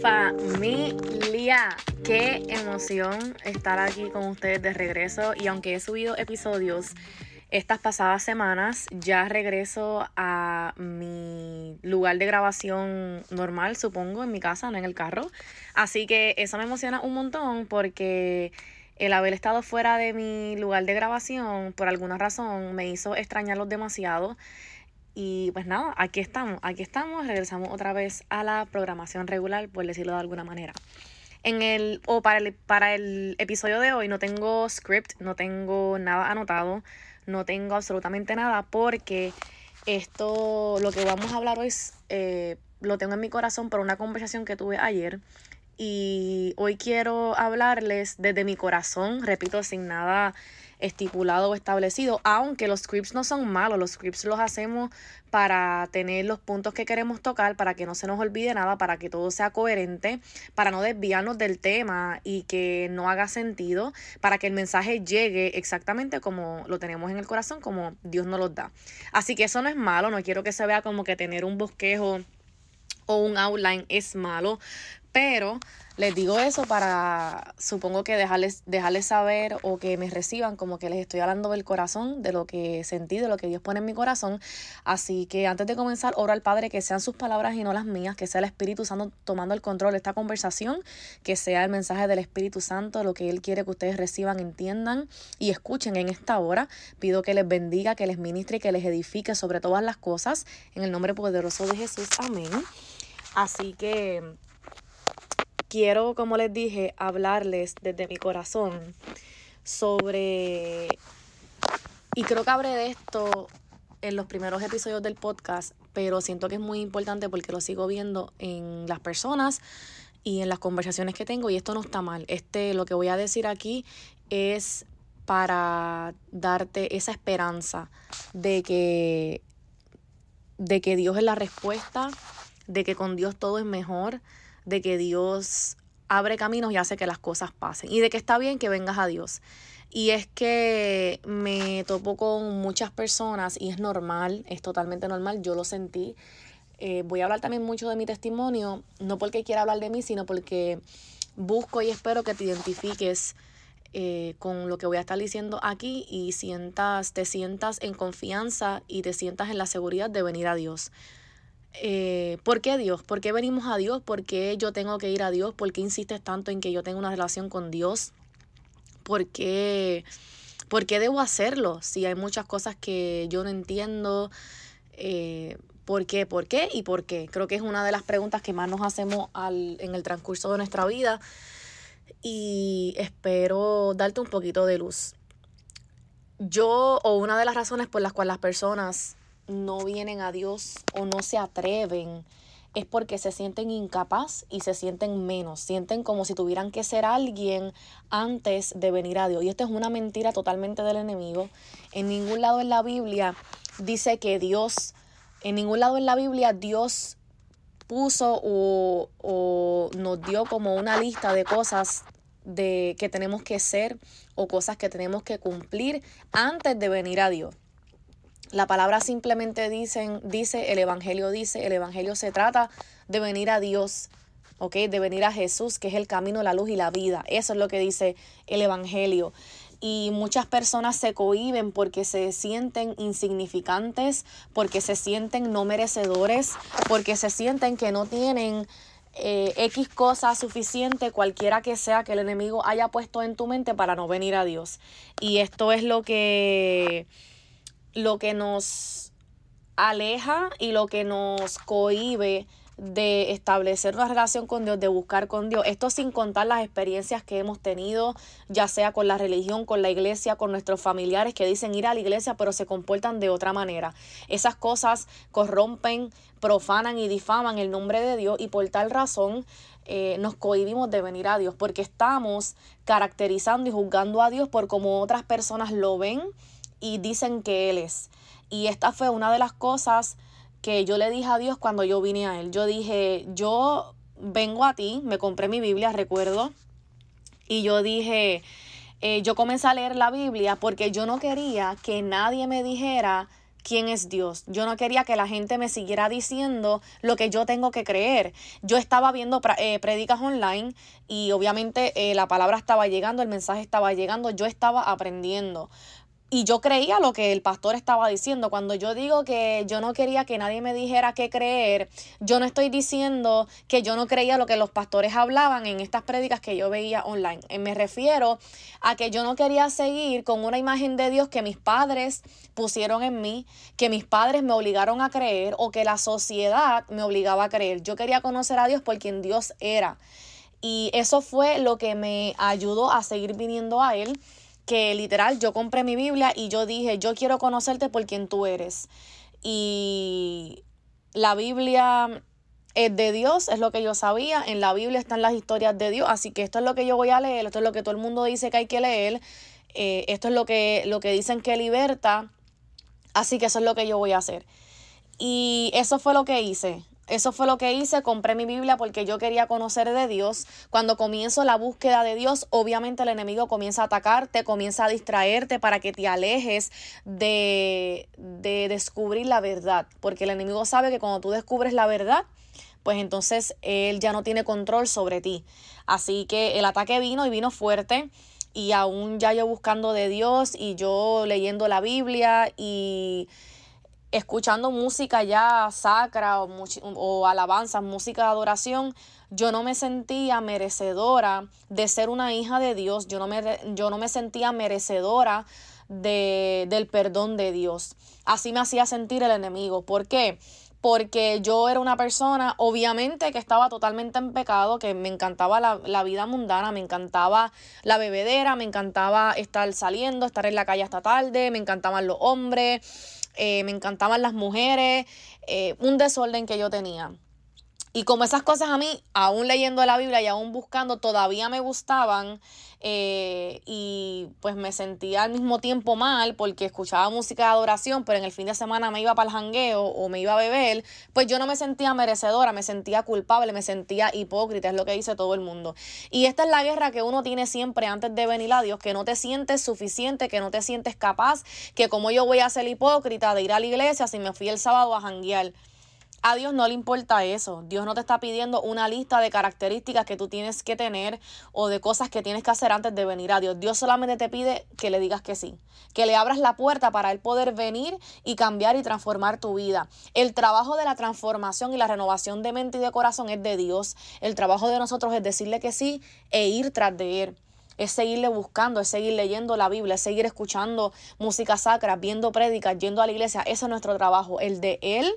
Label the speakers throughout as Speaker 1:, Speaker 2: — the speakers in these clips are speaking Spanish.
Speaker 1: familia. Qué emoción estar aquí con ustedes de regreso. Y aunque he subido episodios estas pasadas semanas, ya regreso a mi lugar de grabación normal, supongo, en mi casa, no en el carro. Así que eso me emociona un montón porque el haber estado fuera de mi lugar de grabación, por alguna razón, me hizo extrañarlos demasiado. Y pues nada, aquí estamos, aquí estamos, regresamos otra vez a la programación regular, por decirlo de alguna manera. En el, o para el, para el episodio de hoy no tengo script, no tengo nada anotado, no tengo absolutamente nada porque esto, lo que vamos a hablar hoy, eh, lo tengo en mi corazón por una conversación que tuve ayer y hoy quiero hablarles desde mi corazón, repito, sin nada estipulado o establecido, aunque los scripts no son malos, los scripts los hacemos para tener los puntos que queremos tocar, para que no se nos olvide nada, para que todo sea coherente, para no desviarnos del tema y que no haga sentido, para que el mensaje llegue exactamente como lo tenemos en el corazón, como Dios nos los da. Así que eso no es malo, no quiero que se vea como que tener un bosquejo o un outline es malo, pero les digo eso para, supongo que dejarles, dejarles saber o que me reciban como que les estoy hablando del corazón, de lo que sentí, de lo que Dios pone en mi corazón. Así que antes de comenzar, oro al Padre que sean sus palabras y no las mías, que sea el Espíritu Santo tomando el control de esta conversación, que sea el mensaje del Espíritu Santo, lo que Él quiere que ustedes reciban, entiendan y escuchen en esta hora. Pido que les bendiga, que les ministre y que les edifique sobre todas las cosas. En el nombre poderoso de Jesús. Amén. Así que quiero, como les dije, hablarles desde mi corazón sobre... Y creo que hablé de esto en los primeros episodios del podcast, pero siento que es muy importante porque lo sigo viendo en las personas y en las conversaciones que tengo y esto no está mal. Este lo que voy a decir aquí es para darte esa esperanza de que de que Dios es la respuesta, de que con Dios todo es mejor, de que Dios abre caminos y hace que las cosas pasen. Y de que está bien que vengas a Dios. Y es que me topo con muchas personas y es normal, es totalmente normal, yo lo sentí. Eh, voy a hablar también mucho de mi testimonio, no porque quiera hablar de mí, sino porque busco y espero que te identifiques eh, con lo que voy a estar diciendo aquí y sientas, te sientas en confianza y te sientas en la seguridad de venir a Dios. Eh, ¿Por qué Dios? ¿Por qué venimos a Dios? ¿Por qué yo tengo que ir a Dios? ¿Por qué insistes tanto en que yo tenga una relación con Dios? ¿Por qué, ¿Por qué debo hacerlo? Si hay muchas cosas que yo no entiendo. Eh, ¿Por qué? ¿Por qué? ¿Y por qué? Creo que es una de las preguntas que más nos hacemos en el transcurso de nuestra vida. Y espero darte un poquito de luz. Yo, o una de las razones por las cuales las personas no vienen a Dios o no se atreven es porque se sienten incapaz y se sienten menos, sienten como si tuvieran que ser alguien antes de venir a Dios. Y esto es una mentira totalmente del enemigo. En ningún lado en la Biblia dice que Dios, en ningún lado en la Biblia Dios puso o, o nos dio como una lista de cosas de que tenemos que ser o cosas que tenemos que cumplir antes de venir a Dios. La palabra simplemente dicen, dice, el Evangelio dice, el Evangelio se trata de venir a Dios, ¿ok? De venir a Jesús, que es el camino, la luz y la vida. Eso es lo que dice el Evangelio. Y muchas personas se cohiben porque se sienten insignificantes, porque se sienten no merecedores, porque se sienten que no tienen eh, X cosa suficiente, cualquiera que sea que el enemigo haya puesto en tu mente para no venir a Dios. Y esto es lo que lo que nos aleja y lo que nos cohibe de establecer una relación con Dios, de buscar con Dios. Esto sin contar las experiencias que hemos tenido, ya sea con la religión, con la iglesia, con nuestros familiares que dicen ir a la iglesia, pero se comportan de otra manera. Esas cosas corrompen, profanan y difaman el nombre de Dios y por tal razón eh, nos cohibimos de venir a Dios, porque estamos caracterizando y juzgando a Dios por cómo otras personas lo ven y dicen que Él es. Y esta fue una de las cosas que yo le dije a Dios cuando yo vine a Él. Yo dije, yo vengo a ti, me compré mi Biblia, recuerdo, y yo dije, eh, yo comencé a leer la Biblia porque yo no quería que nadie me dijera quién es Dios. Yo no quería que la gente me siguiera diciendo lo que yo tengo que creer. Yo estaba viendo eh, prédicas online y obviamente eh, la palabra estaba llegando, el mensaje estaba llegando, yo estaba aprendiendo. Y yo creía lo que el pastor estaba diciendo. Cuando yo digo que yo no quería que nadie me dijera qué creer, yo no estoy diciendo que yo no creía lo que los pastores hablaban en estas prédicas que yo veía online. Eh, me refiero a que yo no quería seguir con una imagen de Dios que mis padres pusieron en mí, que mis padres me obligaron a creer o que la sociedad me obligaba a creer. Yo quería conocer a Dios por quien Dios era. Y eso fue lo que me ayudó a seguir viniendo a Él que literal yo compré mi Biblia y yo dije, yo quiero conocerte por quien tú eres. Y la Biblia es de Dios, es lo que yo sabía. En la Biblia están las historias de Dios, así que esto es lo que yo voy a leer, esto es lo que todo el mundo dice que hay que leer, eh, esto es lo que, lo que dicen que liberta, así que eso es lo que yo voy a hacer. Y eso fue lo que hice. Eso fue lo que hice, compré mi Biblia porque yo quería conocer de Dios. Cuando comienzo la búsqueda de Dios, obviamente el enemigo comienza a atacarte, comienza a distraerte para que te alejes de, de descubrir la verdad. Porque el enemigo sabe que cuando tú descubres la verdad, pues entonces él ya no tiene control sobre ti. Así que el ataque vino y vino fuerte y aún ya yo buscando de Dios y yo leyendo la Biblia y escuchando música ya sacra o, o alabanzas, música de adoración, yo no me sentía merecedora de ser una hija de Dios, yo no me, yo no me sentía merecedora de, del perdón de Dios. Así me hacía sentir el enemigo. ¿Por qué? Porque yo era una persona, obviamente, que estaba totalmente en pecado, que me encantaba la, la vida mundana, me encantaba la bebedera, me encantaba estar saliendo, estar en la calle hasta tarde, me encantaban los hombres, eh, me encantaban las mujeres, eh, un desorden que yo tenía. Y como esas cosas a mí, aún leyendo la Biblia y aún buscando, todavía me gustaban eh, y pues me sentía al mismo tiempo mal porque escuchaba música de adoración, pero en el fin de semana me iba para el jangueo o me iba a beber, pues yo no me sentía merecedora, me sentía culpable, me sentía hipócrita, es lo que dice todo el mundo. Y esta es la guerra que uno tiene siempre antes de venir a Dios, que no te sientes suficiente, que no te sientes capaz, que como yo voy a ser hipócrita de ir a la iglesia si me fui el sábado a janguear. A Dios no le importa eso. Dios no te está pidiendo una lista de características que tú tienes que tener o de cosas que tienes que hacer antes de venir a Dios. Dios solamente te pide que le digas que sí, que le abras la puerta para él poder venir y cambiar y transformar tu vida. El trabajo de la transformación y la renovación de mente y de corazón es de Dios. El trabajo de nosotros es decirle que sí e ir tras de él es seguirle buscando, es seguir leyendo la Biblia, es seguir escuchando música sacra, viendo prédicas, yendo a la iglesia. Ese es nuestro trabajo, el de Él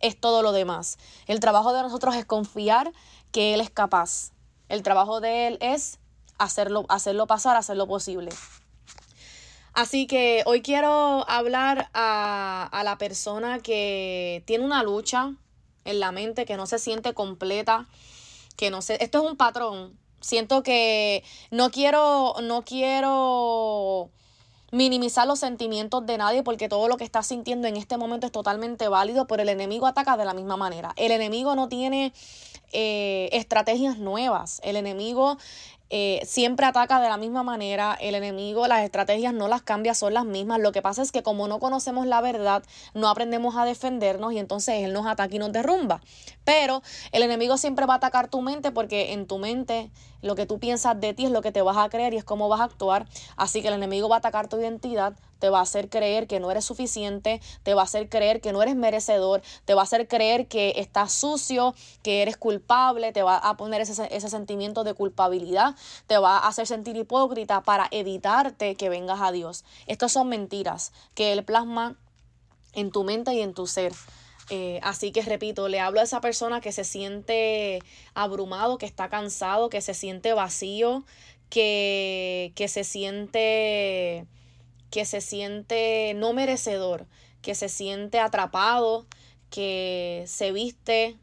Speaker 1: es todo lo demás. El trabajo de nosotros es confiar que Él es capaz. El trabajo de Él es hacerlo, hacerlo pasar, hacerlo posible. Así que hoy quiero hablar a, a la persona que tiene una lucha en la mente, que no se siente completa, que no sé, esto es un patrón. Siento que no quiero, no quiero minimizar los sentimientos de nadie porque todo lo que estás sintiendo en este momento es totalmente válido, pero el enemigo ataca de la misma manera. El enemigo no tiene eh, estrategias nuevas. El enemigo eh, siempre ataca de la misma manera, el enemigo, las estrategias no las cambia, son las mismas. Lo que pasa es que como no conocemos la verdad, no aprendemos a defendernos y entonces él nos ataca y nos derrumba. Pero el enemigo siempre va a atacar tu mente porque en tu mente lo que tú piensas de ti es lo que te vas a creer y es cómo vas a actuar. Así que el enemigo va a atacar tu identidad, te va a hacer creer que no eres suficiente, te va a hacer creer que no eres merecedor, te va a hacer creer que estás sucio, que eres culpable, te va a poner ese, ese sentimiento de culpabilidad, te va a hacer sentir hipócrita para evitarte que vengas a Dios. Estas son mentiras que Él plasma en tu mente y en tu ser. Eh, así que repito, le hablo a esa persona que se siente abrumado, que está cansado, que se siente vacío, que, que se siente que se siente no merecedor, que se siente atrapado, que se viste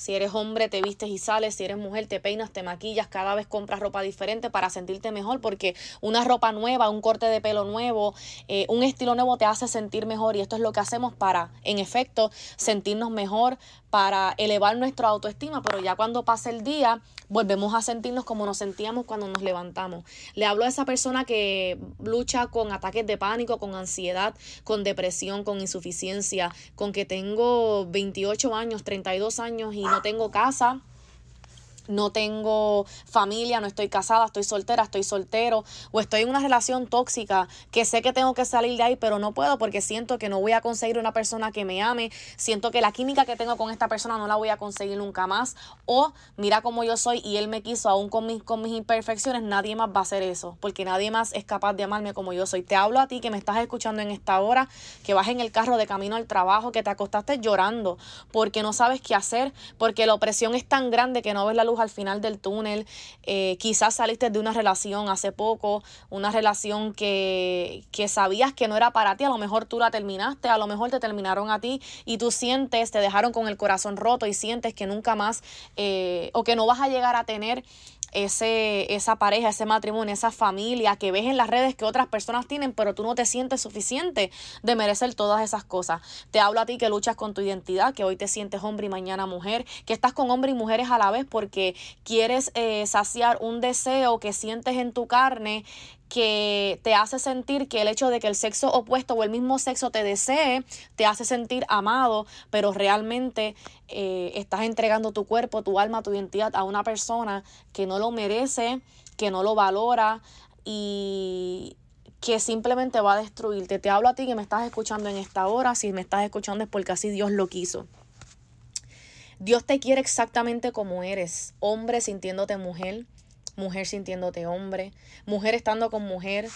Speaker 1: si eres hombre, te vistes y sales. Si eres mujer, te peinas, te maquillas. Cada vez compras ropa diferente para sentirte mejor porque una ropa nueva, un corte de pelo nuevo, eh, un estilo nuevo te hace sentir mejor. Y esto es lo que hacemos para, en efecto, sentirnos mejor, para elevar nuestra autoestima, pero ya cuando pasa el día volvemos a sentirnos como nos sentíamos cuando nos levantamos. Le hablo a esa persona que lucha con ataques de pánico, con ansiedad, con depresión, con insuficiencia, con que tengo 28 años, 32 años y no tengo casa no tengo familia, no estoy casada, estoy soltera, estoy soltero, o estoy en una relación tóxica que sé que tengo que salir de ahí, pero no puedo porque siento que no voy a conseguir una persona que me ame, siento que la química que tengo con esta persona no la voy a conseguir nunca más, o mira cómo yo soy y él me quiso aún con mis, con mis imperfecciones, nadie más va a hacer eso, porque nadie más es capaz de amarme como yo soy. Te hablo a ti que me estás escuchando en esta hora, que vas en el carro de camino al trabajo, que te acostaste llorando porque no sabes qué hacer, porque la opresión es tan grande que no ves la luz al final del túnel. Eh, quizás saliste de una relación hace poco, una relación que, que sabías que no era para ti, a lo mejor tú la terminaste, a lo mejor te terminaron a ti y tú sientes, te dejaron con el corazón roto y sientes que nunca más eh, o que no vas a llegar a tener ese, esa pareja, ese matrimonio, esa familia que ves en las redes que otras personas tienen, pero tú no te sientes suficiente de merecer todas esas cosas. Te hablo a ti que luchas con tu identidad, que hoy te sientes hombre y mañana mujer, que estás con hombres y mujeres a la vez porque quieres eh, saciar un deseo que sientes en tu carne que te hace sentir que el hecho de que el sexo opuesto o el mismo sexo te desee, te hace sentir amado, pero realmente eh, estás entregando tu cuerpo, tu alma, tu identidad a una persona que no lo merece, que no lo valora y que simplemente va a destruirte. Te hablo a ti que me estás escuchando en esta hora, si me estás escuchando es porque así Dios lo quiso. Dios te quiere exactamente como eres, hombre sintiéndote mujer, mujer sintiéndote hombre, mujer estando con mujer,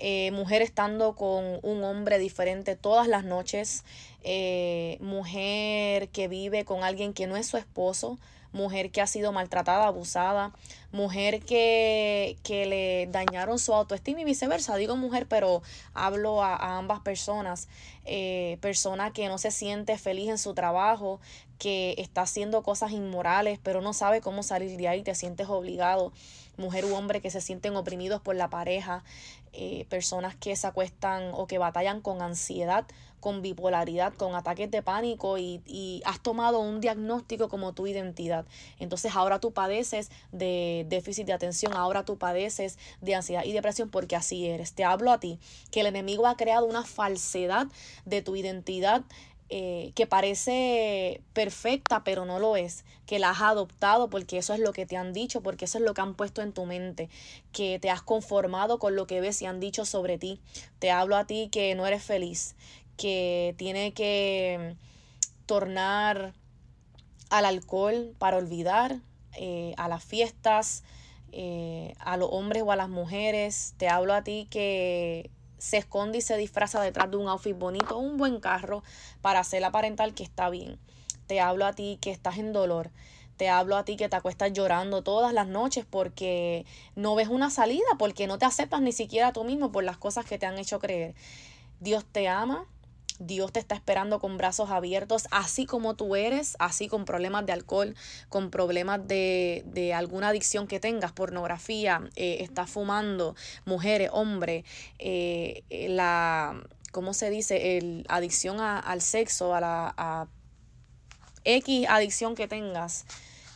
Speaker 1: eh, mujer estando con un hombre diferente todas las noches, eh, mujer que vive con alguien que no es su esposo, mujer que ha sido maltratada, abusada, mujer que, que le dañaron su autoestima y viceversa. Digo mujer, pero hablo a, ambas personas. Eh, persona que no se siente feliz en su trabajo, que está haciendo cosas inmorales, pero no sabe cómo salir de ahí, te sientes obligado mujer u hombre que se sienten oprimidos por la pareja, eh, personas que se acuestan o que batallan con ansiedad, con bipolaridad, con ataques de pánico y, y, has tomado un diagnóstico como tu identidad. Entonces ahora tú padeces de déficit de atención, ahora tú padeces de ansiedad y depresión porque así eres. Te hablo a ti, que el enemigo ha creado una falsedad de tu identidad eh, que parece perfecta, pero no lo es, que la has adoptado porque eso es lo que te han dicho, porque eso es lo que han puesto en tu mente, que te has conformado con lo que ves y han dicho sobre ti. Te hablo a ti que no eres feliz, que tiene que tornar al alcohol para olvidar, eh, a las fiestas, eh, a los hombres o a las mujeres. Te hablo a ti que se esconde y se disfraza detrás de un outfit bonito, un buen carro, para hacer aparentar que está bien. Te hablo a ti que estás en dolor. Te hablo a ti que te acuestas llorando todas las noches porque no ves una salida, porque no te aceptas ni siquiera tú mismo por las cosas que te han hecho creer. Dios te ama, Dios te está esperando con brazos abiertos, así como tú eres, así con problemas de alcohol, con problemas de, de alguna adicción que tengas, pornografía, eh, estás fumando, mujeres, hombres, eh, eh, la, ¿cómo se dice? El, adicción al sexo, a la a X adicción que tengas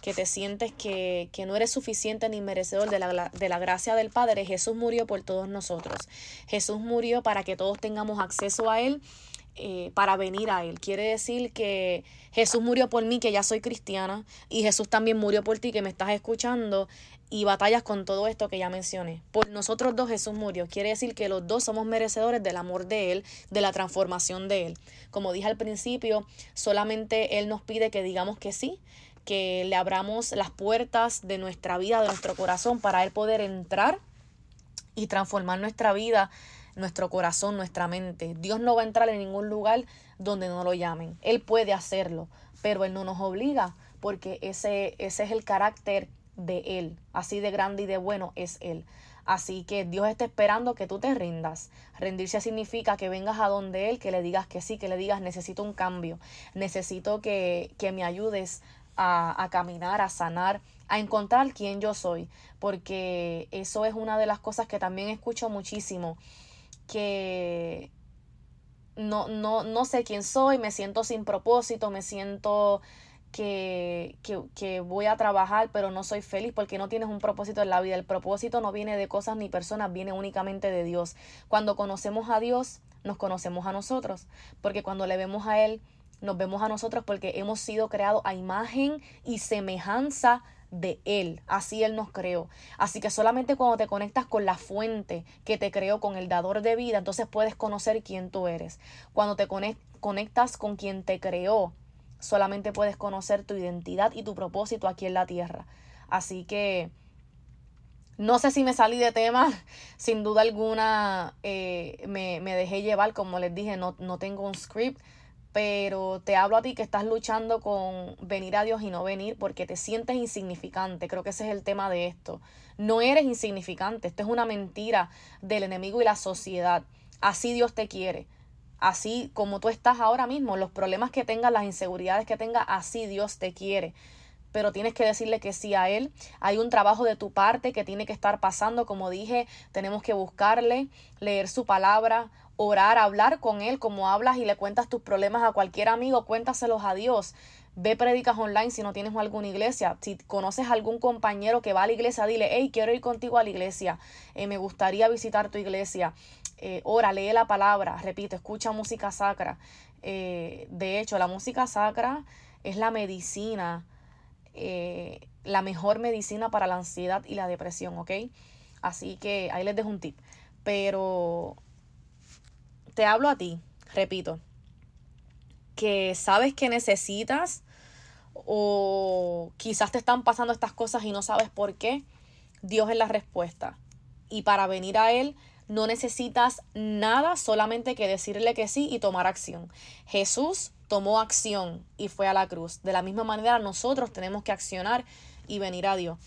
Speaker 1: que te sientes que, que, no eres suficiente ni merecedor de la, de la gracia del Padre, Jesús murió por todos nosotros. Jesús murió para que todos tengamos acceso a Él eh, para venir a Él. Quiere decir que Jesús murió por mí, que ya soy cristiana, y Jesús también murió por ti, que me estás escuchando, y batallas con todo esto que ya mencioné. Por nosotros dos Jesús murió. Quiere decir que los dos somos merecedores del amor de Él, de la transformación de Él. Como dije al principio, solamente Él nos pide que digamos que sí, que le abramos las puertas de nuestra vida, de nuestro corazón, para Él poder entrar y transformar nuestra vida nuestro corazón, nuestra mente. Dios no va a entrar en ningún lugar donde no lo llamen. Él puede hacerlo, pero Él no nos obliga porque ese, ese es el carácter de Él. Así de grande y de bueno es Él. Así que Dios está esperando que tú te rindas. Rendirse significa que vengas a donde Él, que le digas que sí, que le digas necesito un cambio, necesito que, que me ayudes a, a caminar, a sanar, a encontrar quién yo soy, porque eso es una de las cosas que también escucho muchísimo que no, no, no sé quién soy, me siento sin propósito, me siento que, que, voy a trabajar pero no soy feliz porque no tienes un propósito en la vida. El propósito no viene de cosas ni personas, viene únicamente de Dios. Cuando conocemos a Dios, nos conocemos a nosotros, porque cuando le vemos a Él, nos vemos a nosotros porque hemos sido creados a imagen y semejanza de Él. Así Él nos creó. Así que solamente cuando te conectas con la fuente que te creó, con el dador de vida, entonces puedes conocer quién tú eres. Cuando te conectas con quien te creó, solamente puedes conocer tu identidad y tu propósito aquí en la tierra. Así que no sé si me salí de tema, sin duda alguna eh, me, me, dejé llevar, como les dije, no, no tengo un script pero te hablo a ti que estás luchando con venir a Dios y no venir porque te sientes insignificante. Creo que ese es el tema de esto. No eres insignificante, esto es una mentira del enemigo y la sociedad. Así Dios te quiere. Así como tú estás ahora mismo, los problemas que tengas, las inseguridades que tengas, así Dios te quiere pero tienes que decirle que sí a Él. Hay un trabajo de tu parte que tiene que estar pasando, como dije, tenemos que buscarle, leer su palabra, orar, hablar con Él como hablas y le cuentas tus problemas a cualquier amigo, cuéntaselos a Dios. Ve prédicas online si no tienes alguna iglesia. Si conoces algún compañero que va a la iglesia, dile, hey, quiero ir contigo a la iglesia. Eh, me gustaría visitar tu iglesia. Eh, ora, lee la palabra. Repito, escucha música sacra. Eh, de hecho, la música sacra es la medicina, la mejor medicina para la ansiedad y la depresión, ¿ok? Así que ahí les dejo un tip. Pero te hablo a ti, repito, que sabes que necesitas o quizás te están pasando estas cosas y no sabes por qué, Dios es la respuesta. Y para venir a Él no necesitas nada, solamente que decirle que sí y tomar acción. Jesús tomó acción y fue a la cruz. De la misma manera nosotros tenemos que accionar y venir a Dios.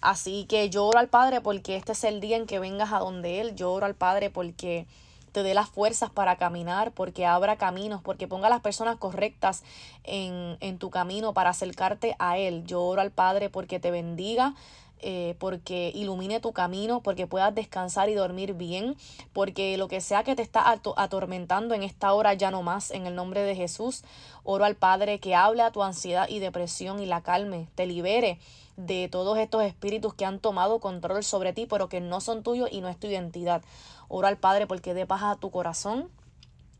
Speaker 1: Así que yo oro al Padre porque este es el día en que vengas a donde Él. Yo oro al Padre porque te dé las fuerzas para caminar, porque abra caminos, porque ponga las personas correctas en, en tu camino para acercarte a Él. Yo oro al Padre porque te bendiga. Eh, porque ilumine tu camino, porque puedas descansar y dormir bien, porque lo que sea que te está atormentando en esta hora ya no más, en el nombre de Jesús, oro al Padre que hable a tu ansiedad y depresión y la calme, te libere de todos estos espíritus que han tomado control sobre ti, pero que no son tuyos y no es tu identidad. Oro al Padre porque dé paz a tu corazón,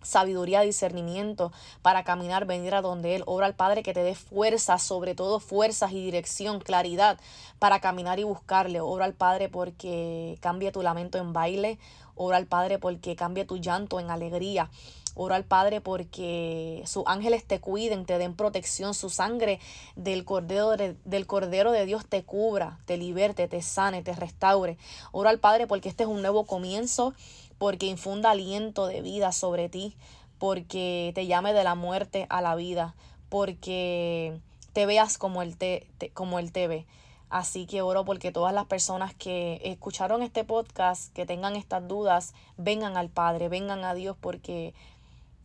Speaker 1: sabiduría, discernimiento para caminar, venir a donde Él. Oro al Padre que te dé fuerzas, sobre todo fuerzas y dirección, claridad para caminar y buscarle. Oro al Padre porque cambie tu lamento en baile. Oro al Padre porque cambie tu llanto en alegría. Oro al Padre porque sus ángeles te cuiden, te den protección, su sangre del cordero de, del cordero de Dios te cubra, te liberte, te sane, te restaure. Oro al Padre porque este es un nuevo comienzo, porque infunda aliento de vida sobre ti, porque te llame de la muerte a la vida, porque te veas como Él te, como él te ve. Así que oro porque todas las personas que escucharon este podcast, que tengan estas dudas, vengan al Padre, vengan a Dios porque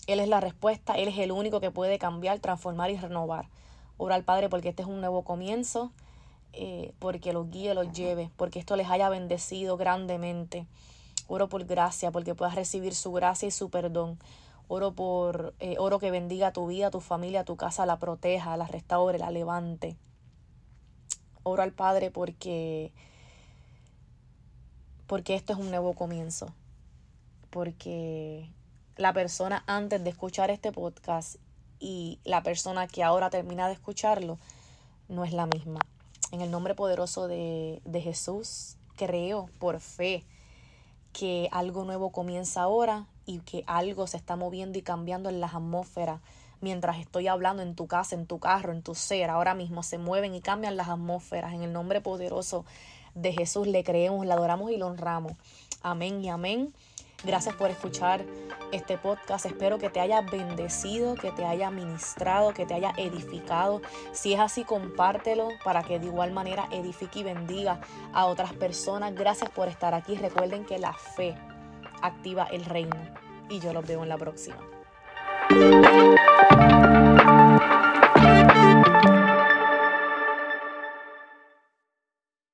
Speaker 1: él es la respuesta, Él es el único que puede cambiar, transformar y renovar. Ora al Padre porque este es un nuevo comienzo, eh, porque los guíe, los lleve, porque esto les haya bendecido grandemente. Oro por gracia, porque puedas recibir su gracia y su perdón. Oro por eh, oro que bendiga tu vida, tu familia, tu casa, la proteja, la restaure, la levante. Oro al Padre porque porque esto es un nuevo comienzo. Porque la persona antes de escuchar este podcast y la persona que ahora termina de escucharlo no es la misma. En el nombre poderoso de, de Jesús, creo por fe que algo nuevo comienza ahora y que algo se está moviendo y cambiando en las atmósferas. Mientras estoy hablando en tu casa, en tu carro, en tu ser, ahora mismo se mueven y cambian las atmósferas. En el nombre poderoso de Jesús le creemos, le adoramos y lo honramos. Amén y amén. Gracias por escuchar este podcast. Espero que te haya bendecido, que te haya ministrado, que te haya edificado. Si es así, compártelo para que de igual manera edifique y bendiga a otras personas. Gracias por estar aquí. Recuerden que la fe activa el reino. Y yo los veo en la próxima.